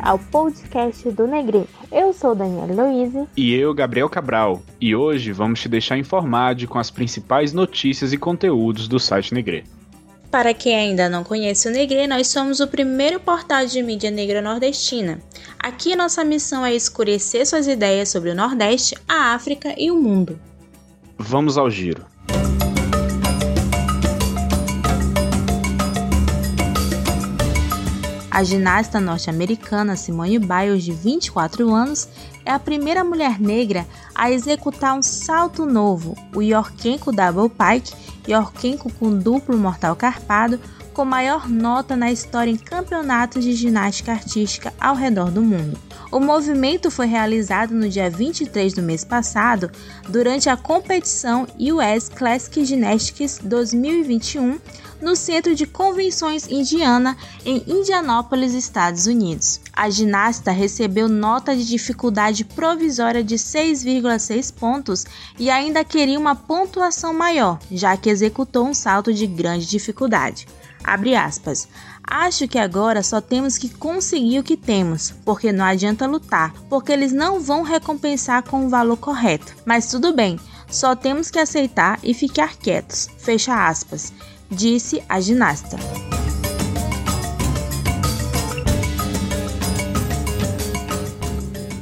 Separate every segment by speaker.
Speaker 1: ao podcast do Negre. Eu sou Daniela Louise.
Speaker 2: E eu, Gabriel Cabral. E hoje vamos te deixar informado com as principais notícias e conteúdos do site Negre.
Speaker 3: Para quem ainda não conhece o Negre, nós somos o primeiro portal de mídia negra nordestina. Aqui nossa missão é escurecer suas ideias sobre o Nordeste, a África e o mundo.
Speaker 2: Vamos ao giro.
Speaker 3: A ginasta norte-americana Simone Biles, de 24 anos, é a primeira mulher negra a executar um salto novo, o Yorkenko Double Pike, Yorkenko com duplo mortal carpado, com maior nota na história em campeonatos de ginástica artística ao redor do mundo. O movimento foi realizado no dia 23 do mês passado, durante a competição US Classic Gymnastics 2021, no Centro de Convenções Indiana, em Indianápolis, Estados Unidos. A ginasta recebeu nota de dificuldade provisória de 6,6 pontos e ainda queria uma pontuação maior, já que executou um salto de grande dificuldade. Abre aspas. Acho que agora só temos que conseguir o que temos, porque não adianta lutar, porque eles não vão recompensar com o valor correto. Mas tudo bem, só temos que aceitar e ficar quietos. Fecha aspas, disse a ginasta.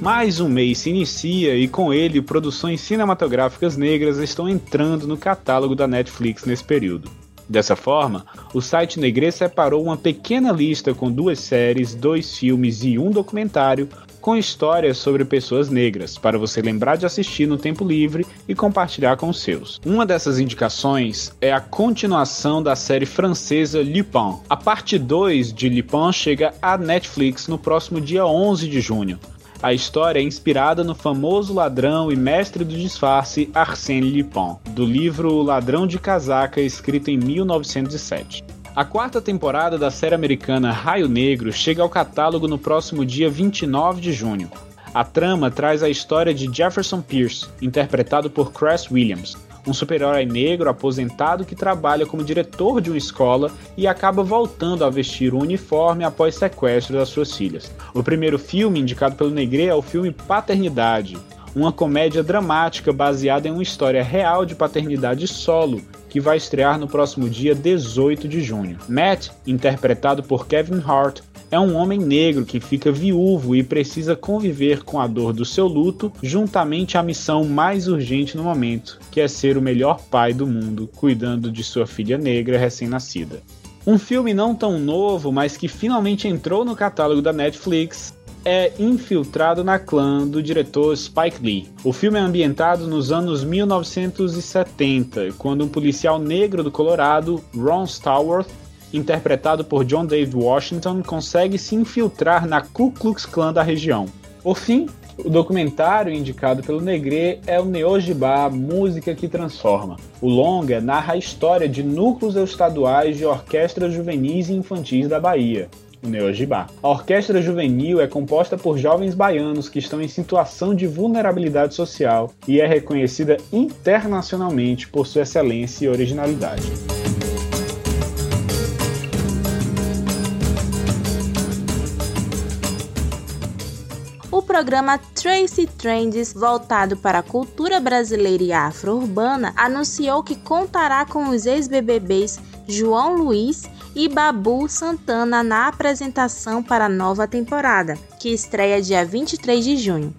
Speaker 2: Mais um mês se inicia e com ele produções cinematográficas negras estão entrando no catálogo da Netflix nesse período. Dessa forma, o site Negre separou uma pequena lista com duas séries, dois filmes e um documentário com histórias sobre pessoas negras, para você lembrar de assistir no tempo livre e compartilhar com os seus. Uma dessas indicações é a continuação da série francesa Lupin. A parte 2 de Lupin chega à Netflix no próximo dia 11 de junho. A história é inspirada no famoso ladrão e mestre do disfarce Arsène Lupin, do livro O Ladrão de Casaca, escrito em 1907. A quarta temporada da série americana Raio Negro chega ao catálogo no próximo dia 29 de junho. A trama traz a história de Jefferson Pierce, interpretado por Cress Williams, um super-herói negro aposentado que trabalha como diretor de uma escola e acaba voltando a vestir o uniforme após sequestro das suas filhas. O primeiro filme indicado pelo Negre é o filme Paternidade, uma comédia dramática baseada em uma história real de paternidade solo que vai estrear no próximo dia 18 de junho. Matt, interpretado por Kevin Hart, é um homem negro que fica viúvo e precisa conviver com a dor do seu luto, juntamente à missão mais urgente no momento, que é ser o melhor pai do mundo, cuidando de sua filha negra recém-nascida. Um filme não tão novo, mas que finalmente entrou no catálogo da Netflix, é infiltrado na clã do diretor Spike Lee. O filme é ambientado nos anos 1970, quando um policial negro do Colorado, Ron Stallworth, interpretado por John David Washington, consegue se infiltrar na Ku Klux Klan da região. Por fim, o documentário indicado pelo Negre é o Neojibá, Música que Transforma. O longa narra a história de núcleos estaduais de orquestras juvenis e infantis da Bahia, o Neojibá. A orquestra juvenil é composta por jovens baianos que estão em situação de vulnerabilidade social e é reconhecida internacionalmente por sua excelência e originalidade.
Speaker 3: Programa Tracy Trends, voltado para a cultura brasileira e afro-urbana, anunciou que contará com os ex-BBBs João Luiz e Babu Santana na apresentação para a nova temporada, que estreia dia 23 de junho.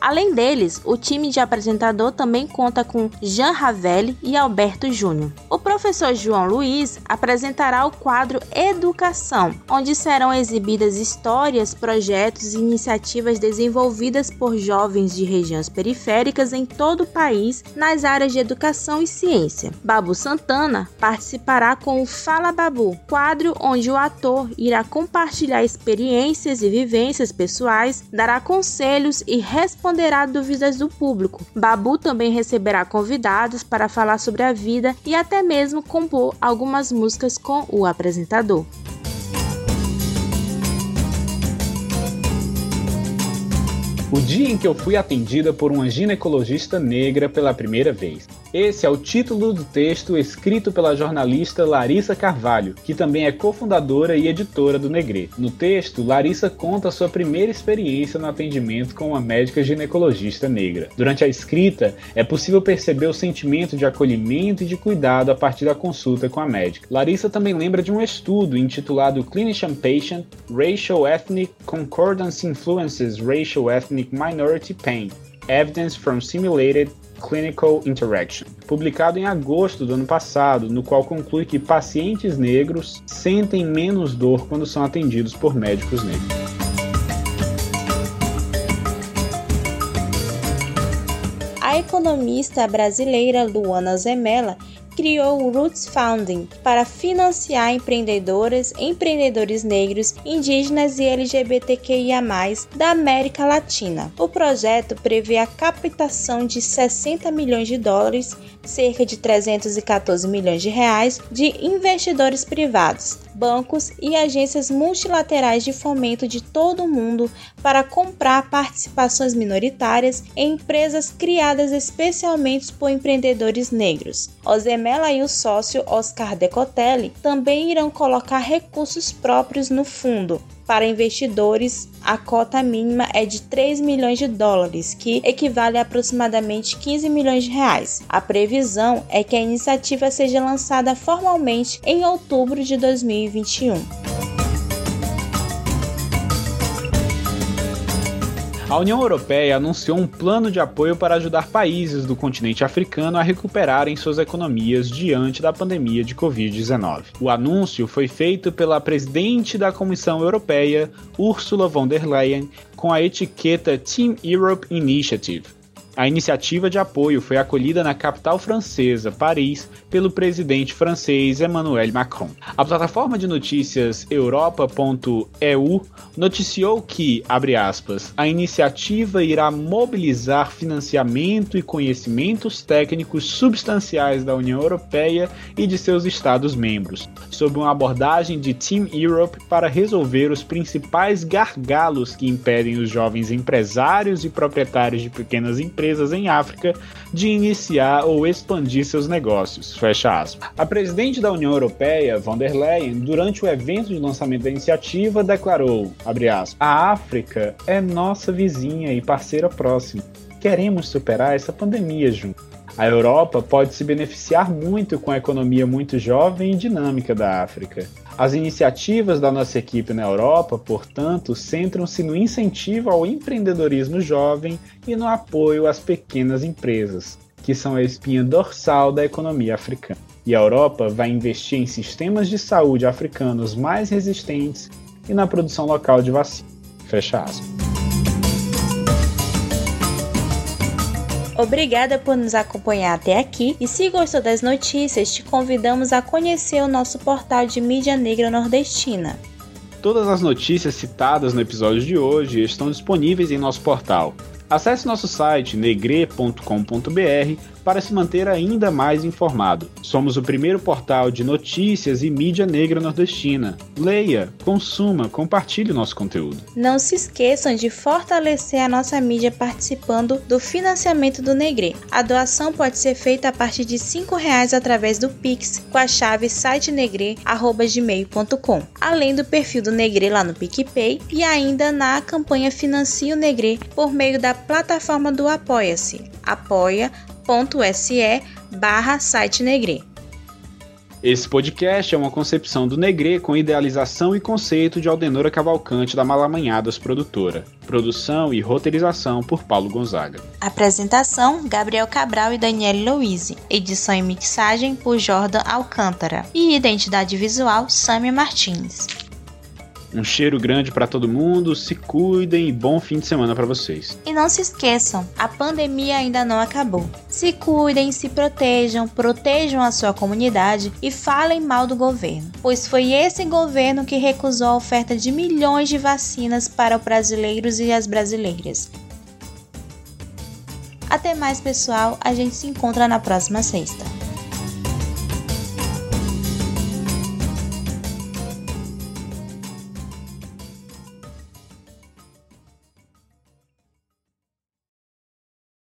Speaker 3: Além deles, o time de apresentador também conta com Jean Ravelli e Alberto Júnior. Professor João Luiz apresentará o quadro Educação, onde serão exibidas histórias, projetos e iniciativas desenvolvidas por jovens de regiões periféricas em todo o país nas áreas de educação e ciência. Babu Santana participará com o Fala Babu, quadro onde o ator irá compartilhar experiências e vivências pessoais, dará conselhos e responderá dúvidas do público. Babu também receberá convidados para falar sobre a vida e até mesmo compor algumas músicas com o apresentador.
Speaker 2: O dia em que eu fui atendida por uma ginecologista negra pela primeira vez. Esse é o título do texto escrito pela jornalista Larissa Carvalho, que também é cofundadora e editora do Negre. No texto, Larissa conta sua primeira experiência no atendimento com uma médica ginecologista negra. Durante a escrita, é possível perceber o sentimento de acolhimento e de cuidado a partir da consulta com a médica. Larissa também lembra de um estudo intitulado Clinician Patient Racial Ethnic Concordance Influences Racial Ethnic Minority Pain. Evidence from Simulated Clinical Interaction, publicado em agosto do ano passado, no qual conclui que pacientes negros sentem menos dor quando são atendidos por médicos negros.
Speaker 3: A economista brasileira Luana Zemela criou o Roots Founding para financiar empreendedoras, empreendedores negros, indígenas e LGBTQIA+, da América Latina. O projeto prevê a captação de 60 milhões de dólares, cerca de 314 milhões de reais, de investidores privados, bancos e agências multilaterais de fomento de todo o mundo para comprar participações minoritárias em empresas criadas especialmente por empreendedores negros. Ozemela e o sócio Oscar Decotelli também irão colocar recursos próprios no fundo, para investidores, a cota mínima é de 3 milhões de dólares, que equivale a aproximadamente 15 milhões de reais. A previsão é que a iniciativa seja lançada formalmente em outubro de 2021.
Speaker 2: A União Europeia anunciou um plano de apoio para ajudar países do continente africano a recuperarem suas economias diante da pandemia de Covid-19. O anúncio foi feito pela presidente da Comissão Europeia, Ursula von der Leyen, com a etiqueta Team Europe Initiative. A iniciativa de apoio foi acolhida na capital francesa, Paris, pelo presidente francês Emmanuel Macron. A plataforma de notícias europa.eu noticiou que, abre aspas, a iniciativa irá mobilizar financiamento e conhecimentos técnicos substanciais da União Europeia e de seus Estados-membros, sob uma abordagem de Team Europe para resolver os principais gargalos que impedem os jovens empresários e proprietários de pequenas empresas empresas em África de iniciar ou expandir seus negócios. Fecha aspas. A presidente da União Europeia, von der Leyen, durante o evento de lançamento da iniciativa, declarou, aspas, a África é nossa vizinha e parceira próxima. Queremos superar essa pandemia juntos. A Europa pode se beneficiar muito com a economia muito jovem e dinâmica da África. As iniciativas da nossa equipe na Europa, portanto, centram-se no incentivo ao empreendedorismo jovem e no apoio às pequenas empresas, que são a espinha dorsal da economia africana. E a Europa vai investir em sistemas de saúde africanos mais resistentes e na produção local de vacinas. Fecha aspas.
Speaker 3: Obrigada por nos acompanhar até aqui e se gostou das notícias, te convidamos a conhecer o nosso portal de mídia negra nordestina.
Speaker 2: Todas as notícias citadas no episódio de hoje estão disponíveis em nosso portal. Acesse nosso site negre.com.br para se manter ainda mais informado. Somos o primeiro portal de notícias e mídia negra nordestina. Leia, consuma, compartilhe nosso conteúdo.
Speaker 3: Não se esqueçam de fortalecer a nossa mídia participando do financiamento do Negre. A doação pode ser feita a partir de R$ reais através do Pix com a chave sitenegre@gmail.com, além do perfil do Negre lá no PicPay e ainda na campanha Financie o Negre por meio da plataforma do Apoia-se. Apoia apoia.se barra site Negre.
Speaker 2: Esse podcast é uma concepção do Negre com idealização e conceito de Aldenora Cavalcante da Malamanhadas Produtora. Produção e roteirização por Paulo Gonzaga.
Speaker 3: Apresentação: Gabriel Cabral e Daniele Louise. Edição e mixagem por Jordan Alcântara. E identidade visual: Samia Martins.
Speaker 2: Um cheiro grande para todo mundo, se cuidem e bom fim de semana para vocês.
Speaker 3: E não se esqueçam, a pandemia ainda não acabou. Se cuidem, se protejam, protejam a sua comunidade e falem mal do governo, pois foi esse governo que recusou a oferta de milhões de vacinas para os brasileiros e as brasileiras. Até mais, pessoal. A gente se encontra na próxima sexta.